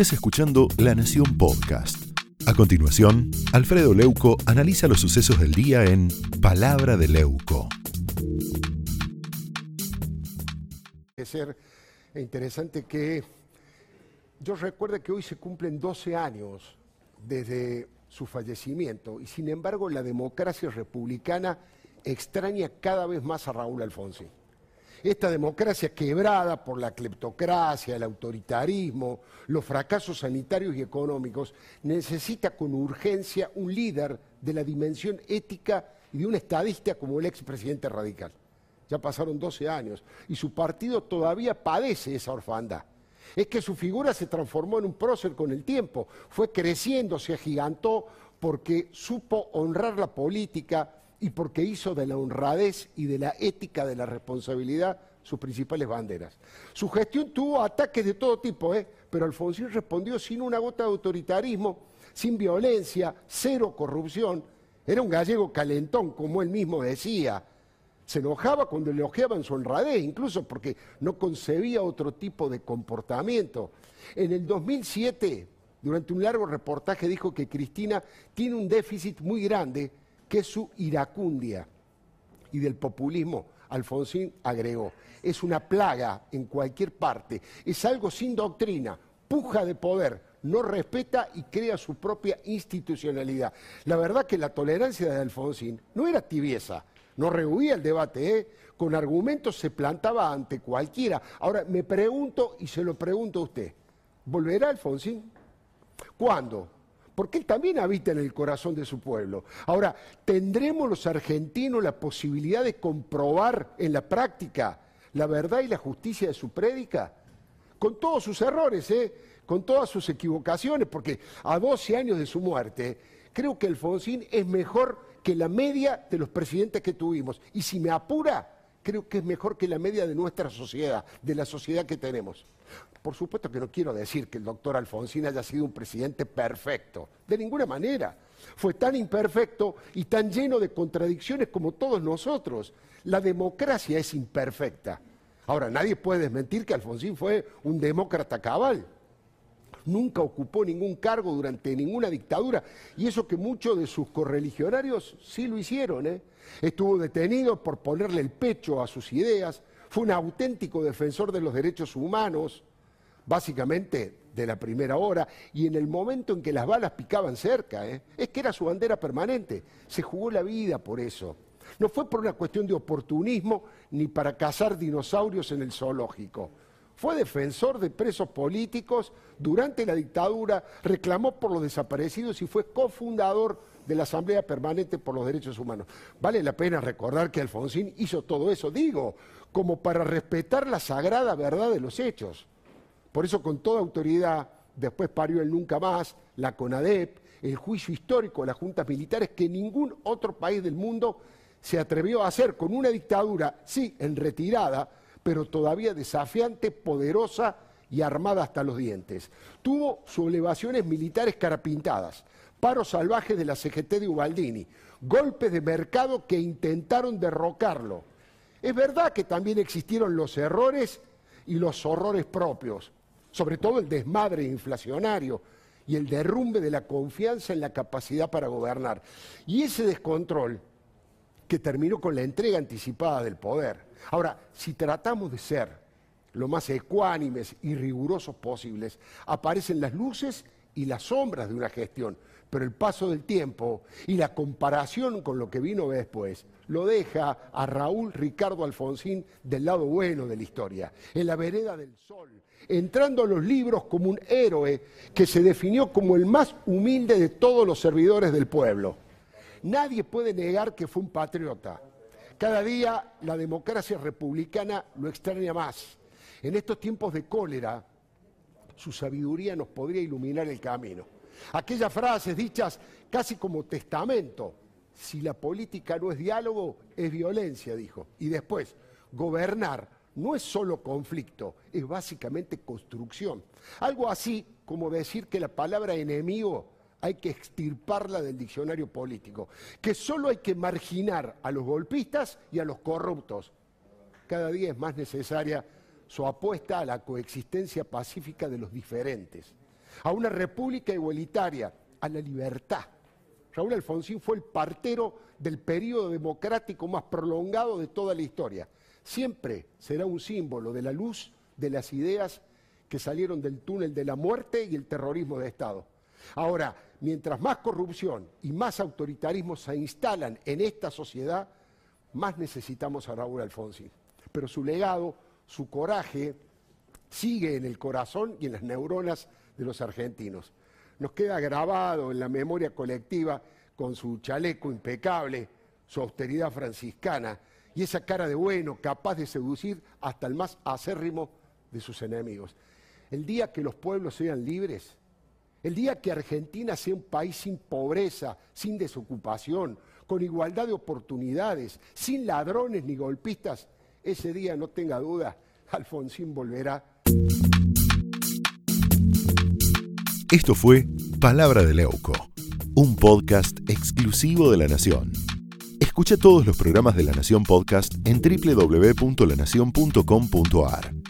estés escuchando La Nación Podcast. A continuación, Alfredo Leuco analiza los sucesos del día en Palabra de Leuco. Es interesante que yo recuerde que hoy se cumplen 12 años desde su fallecimiento y sin embargo la democracia republicana extraña cada vez más a Raúl Alfonsín. Esta democracia quebrada por la cleptocracia, el autoritarismo, los fracasos sanitarios y económicos, necesita con urgencia un líder de la dimensión ética y de un estadista como el expresidente radical. Ya pasaron 12 años y su partido todavía padece esa orfandad. Es que su figura se transformó en un prócer con el tiempo, fue creciendo, se agigantó porque supo honrar la política y porque hizo de la honradez y de la ética de la responsabilidad sus principales banderas. Su gestión tuvo ataques de todo tipo, ¿eh? pero Alfonsín respondió sin una gota de autoritarismo, sin violencia, cero corrupción. Era un gallego calentón, como él mismo decía. Se enojaba cuando elogiaban su honradez, incluso porque no concebía otro tipo de comportamiento. En el 2007, durante un largo reportaje, dijo que Cristina tiene un déficit muy grande que es su iracundia. Y del populismo, Alfonsín agregó, es una plaga en cualquier parte, es algo sin doctrina, puja de poder, no respeta y crea su propia institucionalidad. La verdad que la tolerancia de Alfonsín no era tibieza, no rehuía el debate, ¿eh? con argumentos se plantaba ante cualquiera. Ahora, me pregunto y se lo pregunto a usted, ¿volverá Alfonsín? ¿Cuándo? Porque él también habita en el corazón de su pueblo. Ahora, ¿tendremos los argentinos la posibilidad de comprobar en la práctica la verdad y la justicia de su prédica? Con todos sus errores, ¿eh? con todas sus equivocaciones, porque a 12 años de su muerte, creo que Alfonsín es mejor que la media de los presidentes que tuvimos. Y si me apura, creo que es mejor que la media de nuestra sociedad, de la sociedad que tenemos. Por supuesto que no quiero decir que el doctor Alfonsín haya sido un presidente perfecto, de ninguna manera. Fue tan imperfecto y tan lleno de contradicciones como todos nosotros. La democracia es imperfecta. Ahora, nadie puede desmentir que Alfonsín fue un demócrata cabal. Nunca ocupó ningún cargo durante ninguna dictadura. Y eso que muchos de sus correligionarios sí lo hicieron. ¿eh? Estuvo detenido por ponerle el pecho a sus ideas. Fue un auténtico defensor de los derechos humanos básicamente de la primera hora, y en el momento en que las balas picaban cerca, ¿eh? es que era su bandera permanente, se jugó la vida por eso. No fue por una cuestión de oportunismo ni para cazar dinosaurios en el zoológico. Fue defensor de presos políticos durante la dictadura, reclamó por los desaparecidos y fue cofundador de la Asamblea Permanente por los Derechos Humanos. Vale la pena recordar que Alfonsín hizo todo eso, digo, como para respetar la sagrada verdad de los hechos. Por eso con toda autoridad, después parió el nunca más, la CONADEP, el juicio histórico de las juntas militares que ningún otro país del mundo se atrevió a hacer con una dictadura, sí, en retirada, pero todavía desafiante, poderosa y armada hasta los dientes. Tuvo sublevaciones militares carapintadas, paros salvajes de la CGT de Ubaldini, golpes de mercado que intentaron derrocarlo. Es verdad que también existieron los errores y los horrores propios, sobre todo el desmadre inflacionario y el derrumbe de la confianza en la capacidad para gobernar. Y ese descontrol que terminó con la entrega anticipada del poder. Ahora, si tratamos de ser lo más ecuánimes y rigurosos posibles, aparecen las luces y las sombras de una gestión, pero el paso del tiempo y la comparación con lo que vino después lo deja a Raúl Ricardo Alfonsín del lado bueno de la historia, en la vereda del sol, entrando a los libros como un héroe que se definió como el más humilde de todos los servidores del pueblo. Nadie puede negar que fue un patriota. Cada día la democracia republicana lo extraña más. En estos tiempos de cólera, su sabiduría nos podría iluminar el camino. Aquellas frases dichas casi como testamento, si la política no es diálogo, es violencia, dijo. Y después, gobernar no es solo conflicto, es básicamente construcción. Algo así como decir que la palabra enemigo hay que extirparla del diccionario político, que solo hay que marginar a los golpistas y a los corruptos. Cada día es más necesaria su apuesta a la coexistencia pacífica de los diferentes. a una república igualitaria, a la libertad. Raúl Alfonsín fue el partero del periodo democrático más prolongado de toda la historia. Siempre será un símbolo de la luz de las ideas que salieron del túnel de la muerte y el terrorismo de Estado. Ahora, mientras más corrupción y más autoritarismo se instalan en esta sociedad, más necesitamos a Raúl Alfonsín. Pero su legado, su coraje, sigue en el corazón y en las neuronas de los argentinos. Nos queda grabado en la memoria colectiva con su chaleco impecable, su austeridad franciscana y esa cara de bueno capaz de seducir hasta el más acérrimo de sus enemigos. El día que los pueblos sean libres, el día que Argentina sea un país sin pobreza, sin desocupación, con igualdad de oportunidades, sin ladrones ni golpistas, ese día, no tenga duda, Alfonsín volverá. Esto fue Palabra de Leuco, un podcast exclusivo de La Nación. Escucha todos los programas de La Nación Podcast en www.lanacion.com.ar.